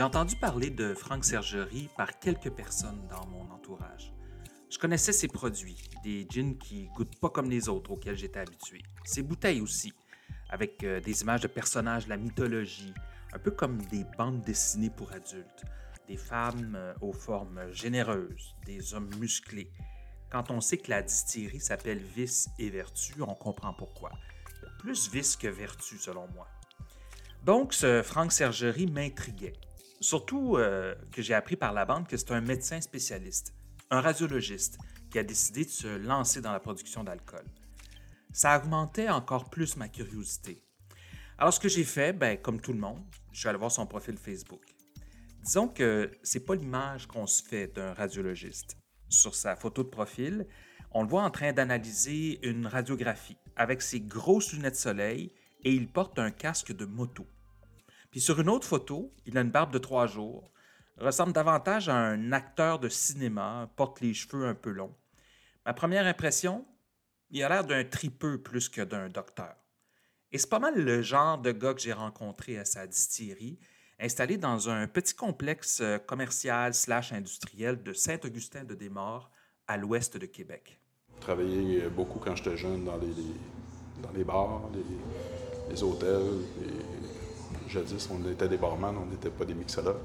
J'ai entendu parler de Franck Sergerie par quelques personnes dans mon entourage. Je connaissais ses produits, des gins qui goûtent pas comme les autres auxquels j'étais habitué. Ses bouteilles aussi, avec euh, des images de personnages de la mythologie, un peu comme des bandes dessinées pour adultes. Des femmes euh, aux formes généreuses, des hommes musclés. Quand on sait que la distillerie s'appelle Vice et Vertu, on comprend pourquoi. Plus vice que vertu, selon moi. Donc, ce Franck Sergerie m'intriguait. Surtout euh, que j'ai appris par la bande que c'est un médecin spécialiste, un radiologiste, qui a décidé de se lancer dans la production d'alcool. Ça augmentait encore plus ma curiosité. Alors, ce que j'ai fait, ben, comme tout le monde, je suis allé voir son profil Facebook. Disons que c'est pas l'image qu'on se fait d'un radiologiste. Sur sa photo de profil, on le voit en train d'analyser une radiographie avec ses grosses lunettes de soleil et il porte un casque de moto. Puis sur une autre photo, il a une barbe de trois jours, ressemble davantage à un acteur de cinéma, porte les cheveux un peu longs. Ma première impression, il a l'air d'un tripeux plus que d'un docteur. Et c'est pas mal le genre de gars que j'ai rencontré à sa distillerie, installé dans un petit complexe euh, commercial slash industriel de Saint-Augustin-de-Desmaures, à l'ouest de Québec. Travaillé beaucoup quand j'étais jeune dans les, dans les bars, les, hôtels. Jadis, on était des barman, on n'était pas des mixologues.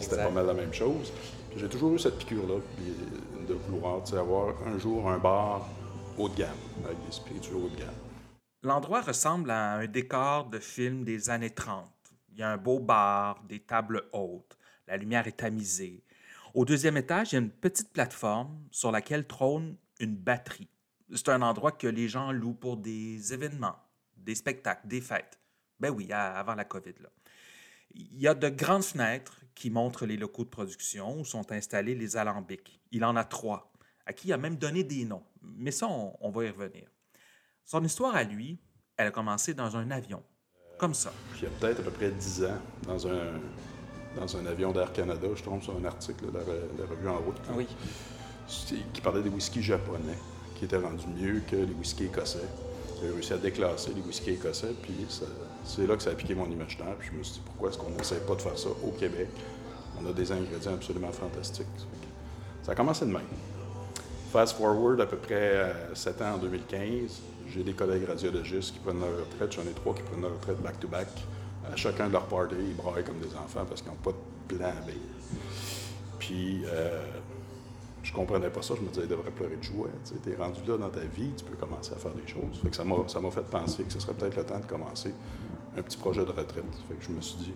C'était pas mal la même chose. J'ai toujours eu cette piqûre-là de vouloir avoir un jour un bar haut de gamme, avec des spiritueux haut de gamme. L'endroit ressemble à un décor de film des années 30. Il y a un beau bar, des tables hautes, la lumière est tamisée. Au deuxième étage, il y a une petite plateforme sur laquelle trône une batterie. C'est un endroit que les gens louent pour des événements, des spectacles, des fêtes. Ben oui, avant la COVID. Là. Il y a de grandes fenêtres qui montrent les locaux de production où sont installés les alambics. Il en a trois, à qui il a même donné des noms. Mais ça, on, va y revenir. Son histoire à lui, elle a commencé dans un avion, comme ça. il y a peut-être à peu près dix ans, dans un, dans un avion d'Air Canada, je trouve sur un article de la, revue En route, oui. qui parlait des whiskies japonais, qui étaient rendus mieux que les whiskies écossais. J'ai réussi à déclasser les whiskies écossais, puis c'est là que ça a piqué mon imaginaire. Puis je me suis dit, pourquoi est-ce qu'on n'essaie pas de faire ça au Québec? On a des ingrédients absolument fantastiques. Ça a commencé de même. Fast forward à peu près 7 ans en 2015, j'ai des collègues radiologistes qui prennent leur retraite. J'en ai trois qui prennent leur retraite back-to-back. À chacun de leurs parties, ils braillent comme des enfants parce qu'ils n'ont pas de plan B. Puis, euh, je comprenais pas ça. Je me disais, il devrait pleurer de joie. Tu es rendu là dans ta vie, tu peux commencer à faire des choses. Fait que ça m'a fait penser que ce serait peut-être le temps de commencer un petit projet de retraite. Je me suis dit,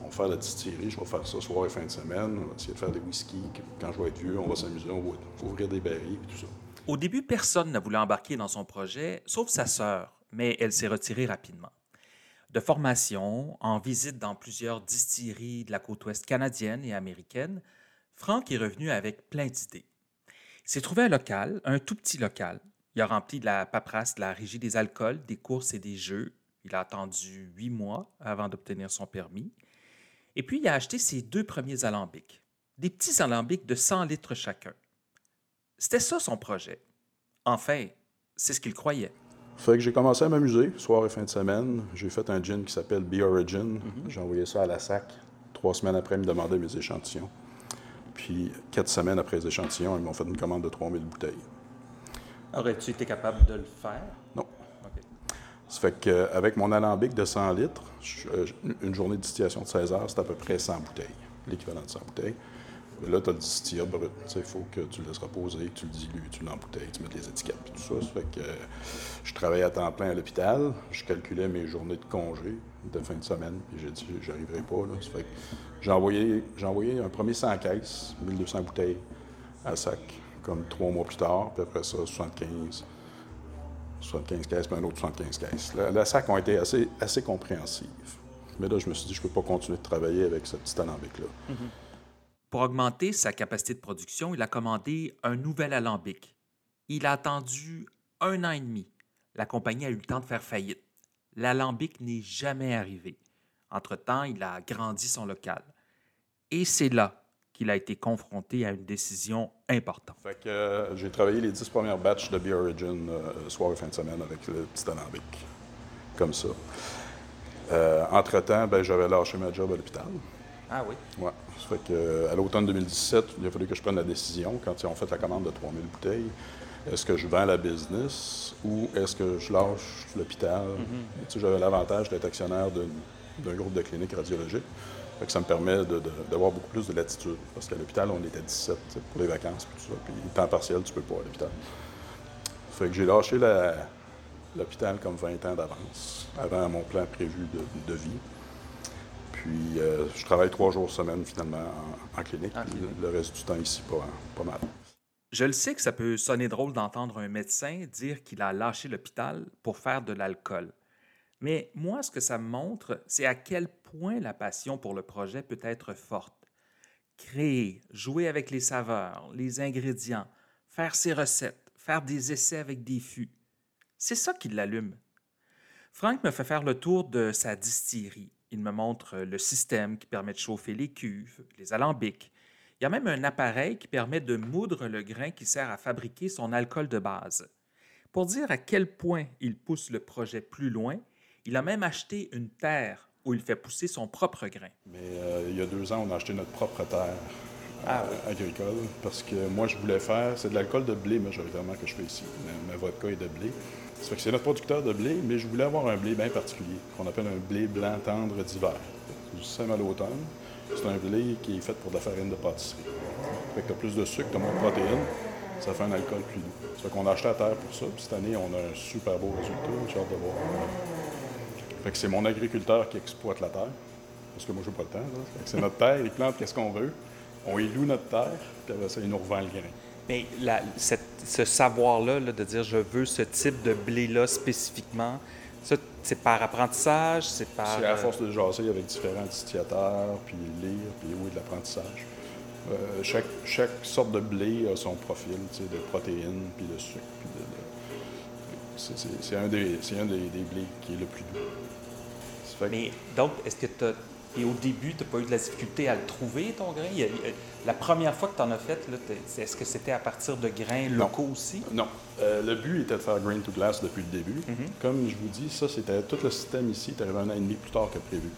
on va faire la distillerie, je vais faire ça soir et fin de semaine, on va essayer de faire des whisky. Quand je vais être vieux, on va s'amuser, on va ouvrir des barils et tout ça. Au début, personne n'a voulu embarquer dans son projet, sauf sa sœur, mais elle s'est retirée rapidement. De formation, en visite dans plusieurs distilleries de la côte ouest canadienne et américaine, Franck est revenu avec plein d'idées. Il s'est trouvé un local, un tout petit local. Il a rempli de la paperasse de la régie des alcools, des courses et des jeux. Il a attendu huit mois avant d'obtenir son permis. Et puis, il a acheté ses deux premiers alambics, des petits alambics de 100 litres chacun. C'était ça son projet. Enfin, c'est ce qu'il croyait. Fait que j'ai commencé à m'amuser, soir et fin de semaine. J'ai fait un gin qui s'appelle Be Origin. Mhm. J'ai envoyé ça à la SAC. Trois semaines après, ils me demandaient mes échantillons. Puis, quatre semaines après les échantillons, ils m'ont fait une commande de 3000 bouteilles. Aurais-tu été capable de le faire? Non. Ça fait qu'avec mon alambic de 100 litres, euh, une journée de distillation de 16 heures, c'est à peu près 100 bouteilles, l'équivalent de 100 bouteilles. Là, tu as le distillat brut. Il faut que tu le laisses reposer, tu le dilues, tu l'embouteilles, tu mets les étiquettes et tout ça. Ça fait que je travaillais à temps plein à l'hôpital. Je calculais mes journées de congé de fin de semaine. Puis j'ai dit, j'arriverai pas. Là. Ça fait que j'ai envoyé, envoyé un premier 100 caisses, 1200 bouteilles à sac, comme trois mois plus tard. Puis après ça, 75. 75 caisses, puis un autre 75 caisses. La, SAC ont été assez, assez compréhensives. Mais là, je me suis dit, je ne peux pas continuer de travailler avec ce petit alambic-là. Mm-hmm. Pour augmenter sa capacité de production, il a commandé un nouvel alambic. Il a attendu un an et demi. La compagnie a eu le temps de faire faillite. L'alambic n'est jamais arrivé. Entre-temps, il a agrandi son local. Et c'est là qu'il a été confronté à une décision importante. Fait que euh, j'ai travaillé les dix premières batches de Beer Origin euh, soir et fin de semaine avec le petit alambic, comme ça. Euh, entre-temps, ben, j'avais lâché ma job à l'hôpital. Ah oui? Oui. Ça fait qu'à l'automne 2017, il a fallu que je prenne la décision, quand ils ont fait la commande de 3000 bouteilles, est-ce que je vends la business ou est-ce que je lâche l'hôpital? Tu sais, J'avais l'avantage d'être actionnaire d'un- d'un groupe de cliniques radiologiques. Fait que ça me permet d'avoir beaucoup plus de latitude. Parce qu'à l'hôpital, on était 17 tu sais, pour les vacances puis tout ça. Puis temps partiel, tu peux pas à l'hôpital. Fait que j'ai lâché l'hôpital comme 20 ans d'avance, avant mon plan prévu de, de vie. Puis euh, je travaille trois jours semaine finalement en, en clinique. En puis clinique. Le reste du temps ici, pas, pas mal. Je le sais que ça peut sonner drôle d'entendre un médecin dire qu'il a lâché l'hôpital pour faire de l'alcool. Mais moi, ce que ça me montre, c'est à quel point la passion pour le projet peut être forte. Créer, jouer avec les saveurs, les ingrédients, faire ses recettes, faire des essais avec des fûts. C'est ça qui l'allume. Franck me fait faire le tour de sa distillerie. Il me montre le système qui permet de chauffer les cuves, les alambics. Il y a même un appareil qui permet de moudre le grain qui sert à fabriquer son alcool de base. Pour dire à quel point il pousse le projet plus loin, il a même acheté une terre où il fait pousser son propre grain. Mais euh, il y a deux ans, on a acheté notre propre terre euh, Ah agricole parce que moi, je voulais faire, c'est de l'alcool de blé majoritairement que je fais ici. Ma, ma vodka est de blé. Ça fait que c'est notre producteur de blé, mais je voulais avoir un blé bien particulier, qu'on appelle un blé blanc tendre d'hiver. C'est du sème à l'automne. C'est un blé qui est fait pour de la farine de pâtisserie. Fait que tu as plus de sucre, tu as moins de protéines, ça fait un alcool plus doux. Ça fait qu'on a acheté la terre pour ça, puis cette année, on a un super beau résultat, j'ai hâte de voir. C'est mon agriculteur qui exploite la terre, parce que moi, je n'ai pas le temps. C'est notre terre, il plante qu'est-ce qu'on veut. On y loue notre terre, puis après ça, il nous revend le grain. Mais la- cette- ce savoir-là, là, de dire je veux ce type de blé-là spécifiquement, ça, c'est par apprentissage, c'est par. C'est à euh, force de jaser avec différents distillateurs, puis lire, puis oui, de l'apprentissage. Euh, chaque, chaque sorte de blé a son profil tu sais, de protéines, puis de sucre. Puis de, de- c'est, un, des, c'est un des, des blés qui est le plus doux. Mais donc, est-ce que tu Et au début, tu n'as pas eu de la difficulté à le trouver, ton grain? Il il la première fois que tu en as fait, est-ce que c'était à partir de grains locaux aussi? Non. Euh, le but était de faire grain to glass depuis le début. Comme je vous dis, ça, c'était tout le système ici est arrivé un an et demi plus tard que prévu.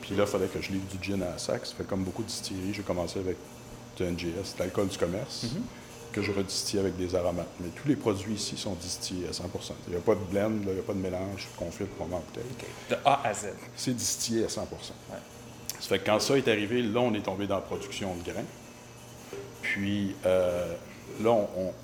Puis là, il fallait que je livre du gin à la sac. Ça fait comme beaucoup de distilleries, j'ai commencé avec du NGS, de l'alcool du commerce, que je redistille avec des aromates. Mais tous les produits ici sont distillés à 100% Il n'y a pas de blend, là, il n'y a pas de mélange pour en bouteille. De A à Z. C'est distillé à 100% Ça fait que quand ça est arrivé, là, on est tombé dans la production de grains. Puis euh, là,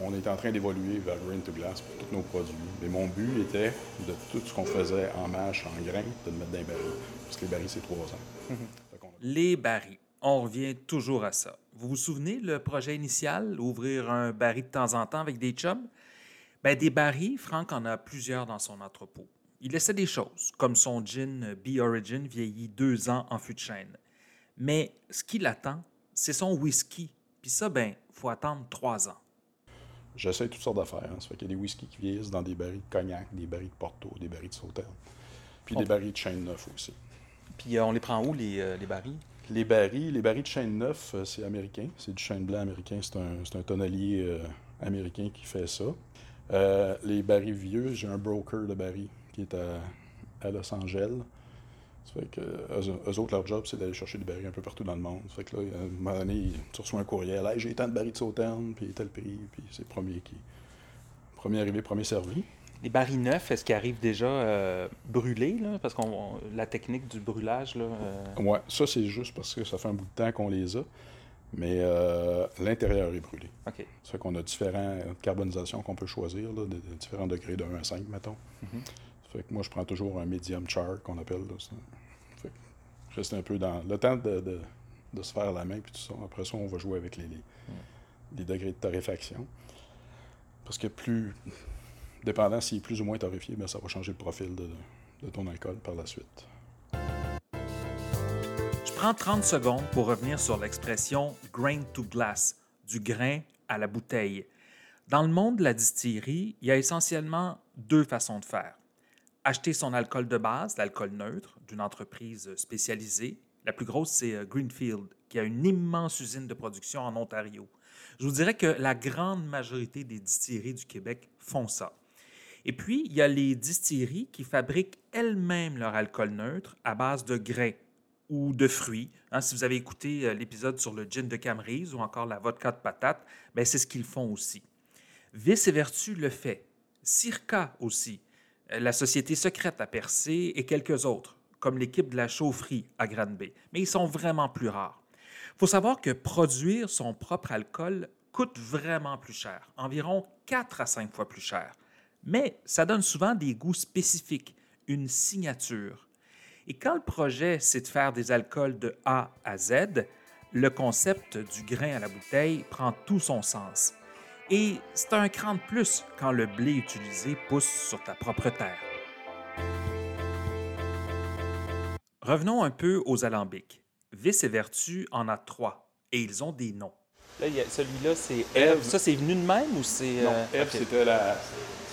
on, est en train d'évoluer vers Grain to Glass pour tous nos produits. Mais mon but était de tout ce qu'on faisait en mâche, en grains, de le mettre dans les barils. Parce que les barils, c'est trois ans. A- Les barils. On revient toujours à ça. Vous vous souvenez le projet initial, ouvrir un baril de temps en temps avec des chums? Ben, des barils, Franck en a plusieurs dans son entrepôt. Il essaie des choses, comme son gin Be Origin vieilli deux ans en fût de chêne. Mais ce qui l'attend, c'est son whisky. Puis ça, ben, faut attendre trois ans. J'essaie toutes sortes d'affaires. hein. Ça fait qu'il y a des whiskies qui vieillissent dans des barils de cognac, des barils de Porto, des barils de Sauternes. Puis des barils de chêne neuf aussi. Puis euh, on les prend où, les, euh, les barils? Les barils, les barils de chêne neuf, euh, c'est américain. C'est du chêne blanc américain. C'est un, un tonnelier euh, américain qui fait ça. Euh, les barils vieux, j'ai un broker de barils qui est à, à Los Angeles. Ça fait que eux, eux autres, leur job, c'est d'aller chercher des barils un peu partout dans le monde. Ça fait que là, à un moment donné, tu reçois un courriel. Hey, j'ai tant de barils de sauterne, puis tel prix, puis c'est le premier qui. Premier arrivé, premier servi. Les barils neufs, est-ce qu'ils arrivent déjà euh, brûlés? Là? Parce que la technique du brûlage, là, euh, Ouais, ça, c'est juste parce que ça fait un bout de temps qu'on les a. Mais euh, l'intérieur est brûlé. OK. Ça fait qu'on a différentes carbonisations qu'on peut choisir, là, de, de différents degrés de 1 à 5, mettons. Mhm. Ça fait que moi, je prends toujours un medium char qu'on appelle. Là, ça. Fait que je reste un peu dans le temps de, de- de se faire la main, puis tout ça. Après ça, on va jouer avec les, les, les degrés de torréfaction. Parce que plus, dépendant s'il est plus ou moins torréfié, ben, ça va changer le profil de, ton alcool par la suite. Je prends 30 secondes pour revenir sur l'expression grain to glass, du grain à la bouteille. Dans le monde de la distillerie, il y a essentiellement deux façons de faire. Acheter son alcool de base, l'alcool neutre, d'une entreprise spécialisée. La plus grosse, c'est euh, Greenfield, qui a une immense usine de production en Ontario. Je vous dirais que la grande majorité des distilleries du Québec font ça. Et puis, il y a les distilleries qui fabriquent elles-mêmes leur alcool neutre à base de grains ou de fruits. Hein, si vous avez écouté euh, l'épisode sur le gin de Camerise ou encore la vodka de patate, ben c'est ce qu'ils font aussi. Vice et Vertu le fait. Circa aussi. Euh, la Société secrète à Percé et quelques autres, comme l'équipe de la chaufferie à Granby. Mais ils sont vraiment plus rares. Il faut savoir que produire son propre alcool coûte vraiment plus cher, environ 4 à 5 fois plus cher. Mais ça donne souvent des goûts spécifiques, une signature. Et quand le projet, c'est de faire des alcools de A à Z, le concept du grain à la bouteille prend tout son sens. Et c'est un cran de plus quand le blé utilisé pousse sur ta propre terre. Revenons un peu aux alambics. Vice et Vertu en a trois, et ils ont des noms. Là, celui-là, c'est Eve. Ça, c'est venu de même ou c'est. Non, euh, Eve, c'était la,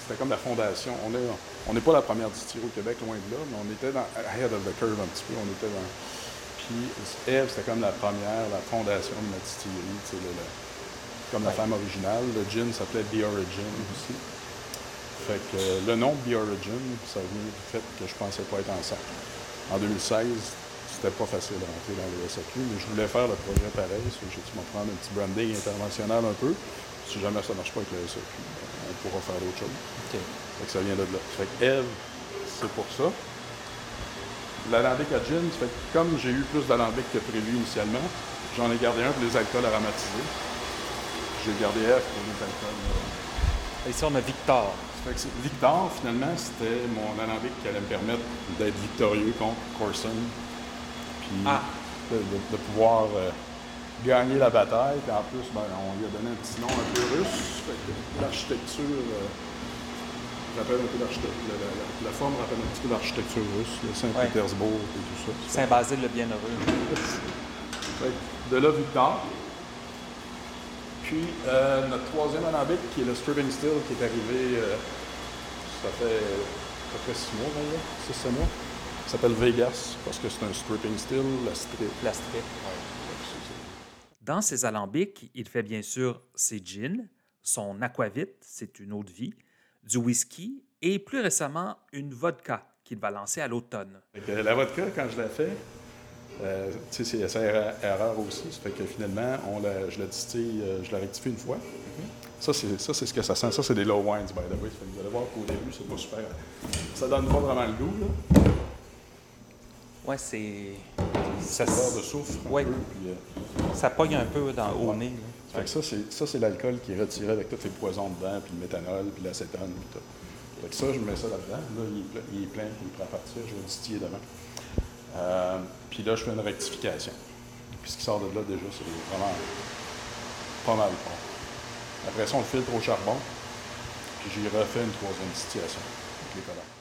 c'était comme la fondation. On n'est on pas la première distillerie au Québec, loin de là, mais on était dans ahead of the curve un petit peu. On était dans... Puis Eve, c'était comme la première, la fondation de la distillerie, tu sais, comme la femme originale. Le gin s'appelait The Origin aussi. Fait que le nom The Origin, ça vient du fait que je pensais pas être enceinte. En 2016, c'était pas facile de rentrer dans le SAQ, mais je voulais faire le projet pareil. J'ai dû me prendre un petit branding international un peu. Si jamais ça ne marche pas avec le on pourra faire d'autres choses. Fait que ça vient de là. Fait que Eve, c'est pour ça. L'alambic à gin, fait que comme j'ai eu plus d'alambic que prévu initialement, j'en ai gardé un pour les alcools aromatisés. J'ai gardé Eve pour les alcools. Et ici, on a Victor. Fait que Victor, finalement, c'était mon alambic qui allait me permettre d'être victorieux contre Corson. Puis ah. de, pouvoir euh, gagné la bataille. Puis en plus, ben, on lui a donné un petit nom un peu russe. L'architecture euh, rappelle un peu l'architecture. La, forme rappelle un petit peu l'architecture russe, le Saint-Pétersbourg et tout ça. Saint-Basile le Bienheureux. de là, Victor. Puis euh, notre troisième alambic, qui est le Stripping Still, qui est arrivé, euh, ça fait à peu près six mois, là, six, mois. Ça s'appelle Vegas, parce que c'est un stripping still, la strip. La strip, dans ses alambics, il fait bien sûr ses gins, son aquavit, c'est une eau de vie, du whisky et plus récemment une vodka qu'il va lancer à l'automne. La vodka, quand je l'ai fait, euh, c'est erreur aussi. Ça fait que finalement, on la, je la distille, euh, je la rectifie une fois. Mm-hmm. Ça, c'est ce que ça sent. Ça, c'est des low wines, by the way. vous allez voir qu'au début, c'est pas super. Ça donne pas vraiment le goût. Là. Ouais, c'est. Ça de soufre. Ouais. puis, euh, ça pogne un peu dans, au nez. ça, c'est, ça, c'est l'alcool qui est retiré avec tous les poisons dedans, puis le méthanol, puis l'acétone, puis tout. Fait que ça, je mets ça là-dedans. Là, il est, plein, il est plein, il prend à partir, je vais le distiller demain. Euh, puis là, je fais une rectification. Puis ce qui sort de là, déjà, c'est vraiment pas mal bon. Après ça, on le filtre au charbon, puis j'y refais une troisième distillation avec les collants.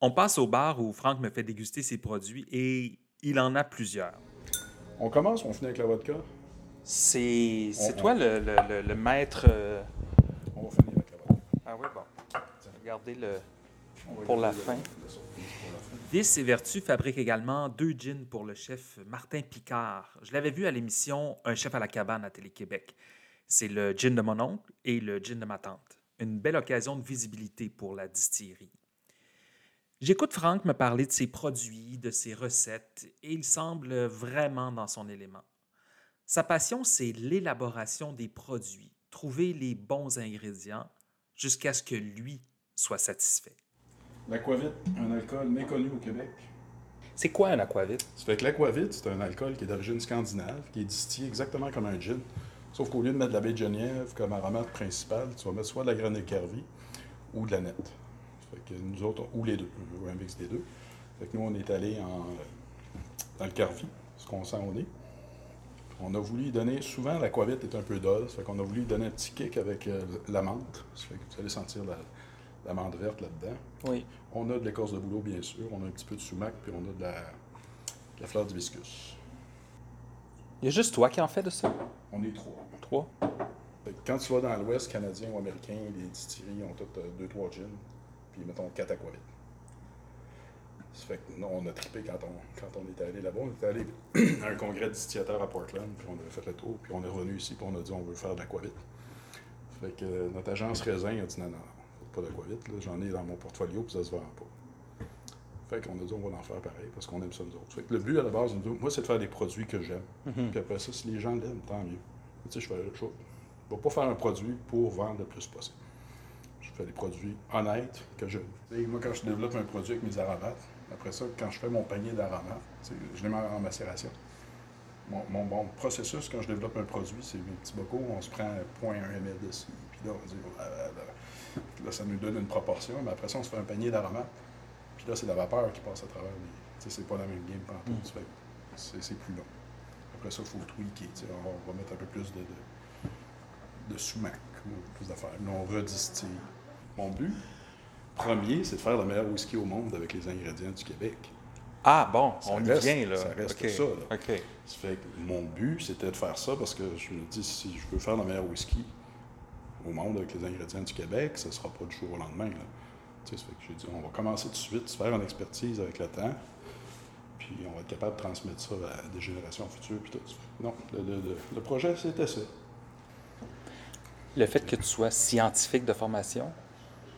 On passe au bar où Franck me fait déguster ses produits et il en a plusieurs. On commence, on finit avec la vodka. C'est toi Le, le, le, maître. Euh, on va finir avec la vodka. Ah oui, bon. Regardez le. Pour la fin. Vice et Vertu fabrique également deux gins pour le chef Martin Picard. Je l'avais vu à l'émission Un chef à la cabane à Télé-Québec. C'est le gin de mon oncle et le gin de ma tante. Une belle occasion de visibilité pour la distillerie. J'écoute Franck me parler de ses produits, de ses recettes, et il semble vraiment dans son élément. Sa passion, c'est l'élaboration des produits, trouver les bons ingrédients jusqu'à ce que lui soit satisfait. L'aquavit, un alcool méconnu au Québec. C'est quoi un aquavit? Ça fait que l'aquavit, c'est un alcool qui est d'origine scandinave, qui est distillé exactement comme un gin. Sauf qu'au lieu de mettre de la baie de Genièvre comme aromate principale, tu vas mettre soit de la graine de ou de la nette nous autres, ou les deux, un mix des deux. Fait nous, on est allé en, dans le carvi, ce qu'on sent au nez. On a voulu donner, souvent la coivette est un peu dose, fait qu'on a voulu donner un petit kick avec euh, la menthe. fait que vous allez sentir la, menthe verte là-dedans. Oui. On a de l'écorce de bouleau, bien sûr. On a un petit peu de sumac, puis on a de la, fleur d'hibiscus. Il y a juste toi qui en fais de ça? On est trois. Trois? quand tu vas dans l'Ouest canadien ou américain, les distilleries ont toutes euh, deux, trois gins puis mettons 4 aquavit. Ça fait que on a trippé quand on, quand on était allé là-bas. On était allé à un congrès de distillateur à Portland, puis on avait fait le tour, puis on est revenu ici, puis on a dit on veut faire de l'aquavit. Fait que euh, notre agence Raisin a dit non, non, pas d'aquavit, j'en ai dans mon portfolio, puis ça se vend pas. Fait qu'on a dit, on va en faire pareil parce qu'on aime ça nous autres. Fait que le but à la base, moi, c'est de faire des produits que j'aime. Mhm. Puis après ça, si les gens l'aiment, tant mieux. Tu sais, je fais je ne vais pas faire un produit pour vendre le plus possible. Je fais des produits honnêtes que sais, moi, quand je développe un produit avec mes aromates, après ça, quand je fais mon panier d'aromates, je les mets en macération. Mon, mon, mon processus, quand je développe un produit, c'est mes petits bocaux, on se prend 0.1 ml ici, puis là, on dit, Puis là, ça nous donne une proportion, mais après ça, on se fait un panier d'aromates. Puis là, c'est la vapeur qui passe à travers les. C'est pas la même game partout. Mm. C'est plus long. Après ça, il faut tweaker. On va mettre un peu plus de, de, de sumac, ou plus d'affaires. Là, on redistille. Mon but premier, c'est de faire le meilleur whisky au monde avec les ingrédients du Québec. Ah, bon, Ça on reste- y vient, là. ça reste ça, là. OK. Ça fait que mon but, c'était de faire ça parce que je me dis, si je veux faire le meilleur whisky au monde avec les ingrédients du Québec, ce ne sera pas du jour au lendemain. Là. Tu sais, ça fait que j'ai dit, on va commencer tout de suite, se faire une expertise avec le temps, puis on va être capable de transmettre ça à des générations futures. Puis tout. Ça Non, le, le- le- le projet, c'était ça. Le fait que tu sois scientifique de formation,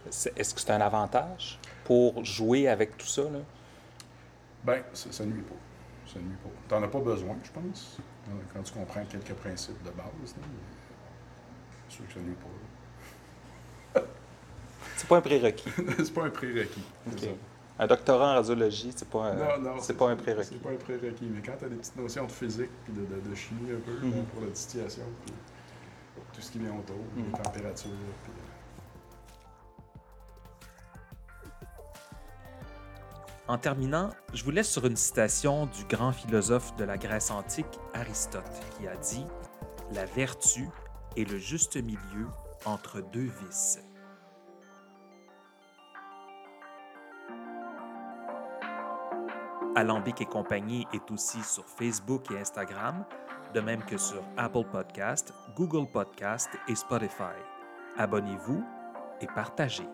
est-ce que c'est un avantage pour jouer avec tout ça? Là? Ben, ça, ça nuit pas. Ça nuit pas. T'en as pas besoin, je pense, quand tu comprends quelques principes de base. C'est sûr que ça nuit pas. C'est pas un prérequis. c'est pas un prérequis. Un doctorat en radiologie, c'est pas, un- Non, non, c'est pas un prérequis. C'est pas un prérequis. Mais quand tu as des petites notions de physique puis de, de- de chimie un peu là, Mhm. pour la distillation, puis tout ce qui vient autour, Mhm. les températures. puis, En terminant, je vous laisse sur une citation du grand philosophe de la Grèce antique, Aristote, qui a dit La vertu est le juste milieu entre deux vices. Alambic et compagnie est aussi sur Facebook et Instagram, de même que sur Apple Podcast, Google Podcast et Spotify. Abonnez-vous et partagez.